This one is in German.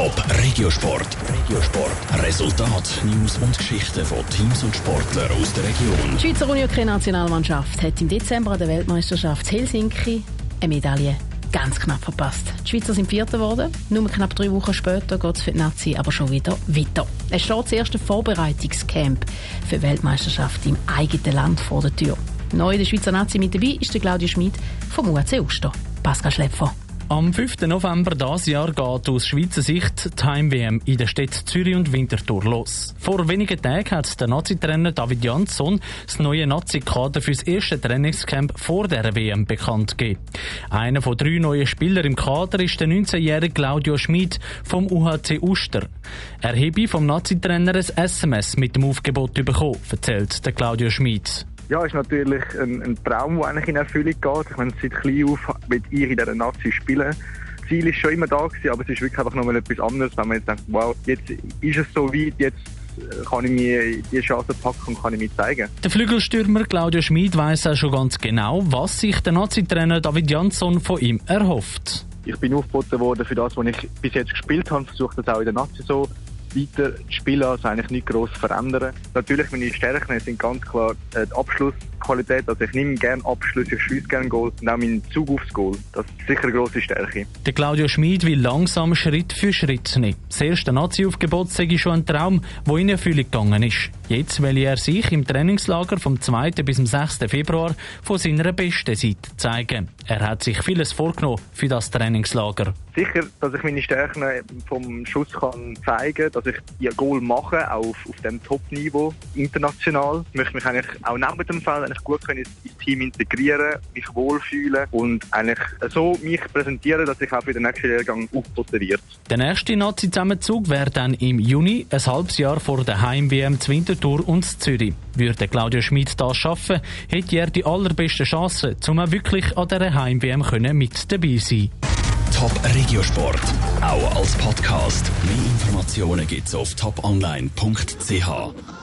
Top Regiosport. Regiosport. Resultat, News und Geschichten von Teams und Sportlern aus der Region. Die Schweizer Unihockey-Nationalmannschaft hat im Dezember an der Weltmeisterschaft Helsinki eine Medaille ganz knapp verpasst. Die Schweizer sind Vierter geworden. Nur knapp drei Wochen später geht es für die Nazi aber schon wieder weiter. Es steht das erste Vorbereitungscamp für die Weltmeisterschaft im eigenen Land vor der Tür. Neu in der Schweizer Nazi mit dabei ist der Claudio Schmid vom UAC Uster. Pascal Schläpfer. Am 5. November dieses Jahr geht aus Schweizer Sicht die Heim-WM in den Städten Zürich und Winterthur los. Vor wenigen Tagen hat der Nazi-Trainer David Jansson das neue Nazi-Kader für das erste Trainingscamp vor der WM bekannt gegeben. Einer von drei neuen Spielern im Kader ist der 19-jährige Claudio Schmid vom UHC Uster. Er habe vom Nazi-Trainer ein SMS mit dem Aufgebot bekommen, erzählt der Claudio Schmid. Ja, ist natürlich ein, ein Traum, der eigentlich in Erfüllung geht. Ich meine, seit klein auf mit ihr in dieser Nazi spielen. Das Ziel ist schon immer da gewesen, aber es ist wirklich einfach nochmal etwas anderes, wenn man jetzt denkt, wow, jetzt ist es so weit, jetzt äh, kann ich mir die Chance packen und kann ich mir zeigen. Der Flügelstürmer Claudio Schmid weiss auch schon ganz genau, was sich der Nazi-Trainer David Jansson von ihm erhofft. Ich bin aufgeboten worden für das, was ich bis jetzt gespielt habe, versuche das auch in der Nazi so weiter spielen, also eigentlich nicht gross verändern. Natürlich, meine Stärken sind ganz klar äh, die Abschlussqualität. Also ich nehme gerne Abschlüsse, ich schieße gerne Goal und auch meinen Zug aufs Goal. Das ist sicher eine grosse Stärke. Der Claudio Schmid will langsam Schritt für Schritt nehmen. Das erste Nazi-Aufgebot sei schon ein Traum, der in Erfüllung gegangen ist. Jetzt will er sich im Trainingslager vom 2. bis zum 6. Februar von seiner besten Seite zeigen. Er hat sich vieles vorgenommen für das Trainingslager. Sicher, dass ich meine Stärken vom Schuss kann zeigen kann, dass ich die Goal mache, auch auf, auf dem Top-Niveau, international. Ich möchte mich eigentlich auch neben dem Feld eigentlich gut können ins Team integrieren, mich wohlfühlen und eigentlich so mich präsentieren, dass ich auch für den nächsten Lehrgang aufgeboten wird. Der nächste Nazi-Zusammenzug wäre dann im Juni, ein halbes Jahr vor der Heim-WM zu Winterthur und Zürich. Würde Claudio Schmid das schaffen, hätte er die allerbesten Chancen, um auch wirklich an dieser Heim-WM mit dabei sein Top Regiosport, auch als Podcast. Mehr Informationen gibt's auf toponline.ch.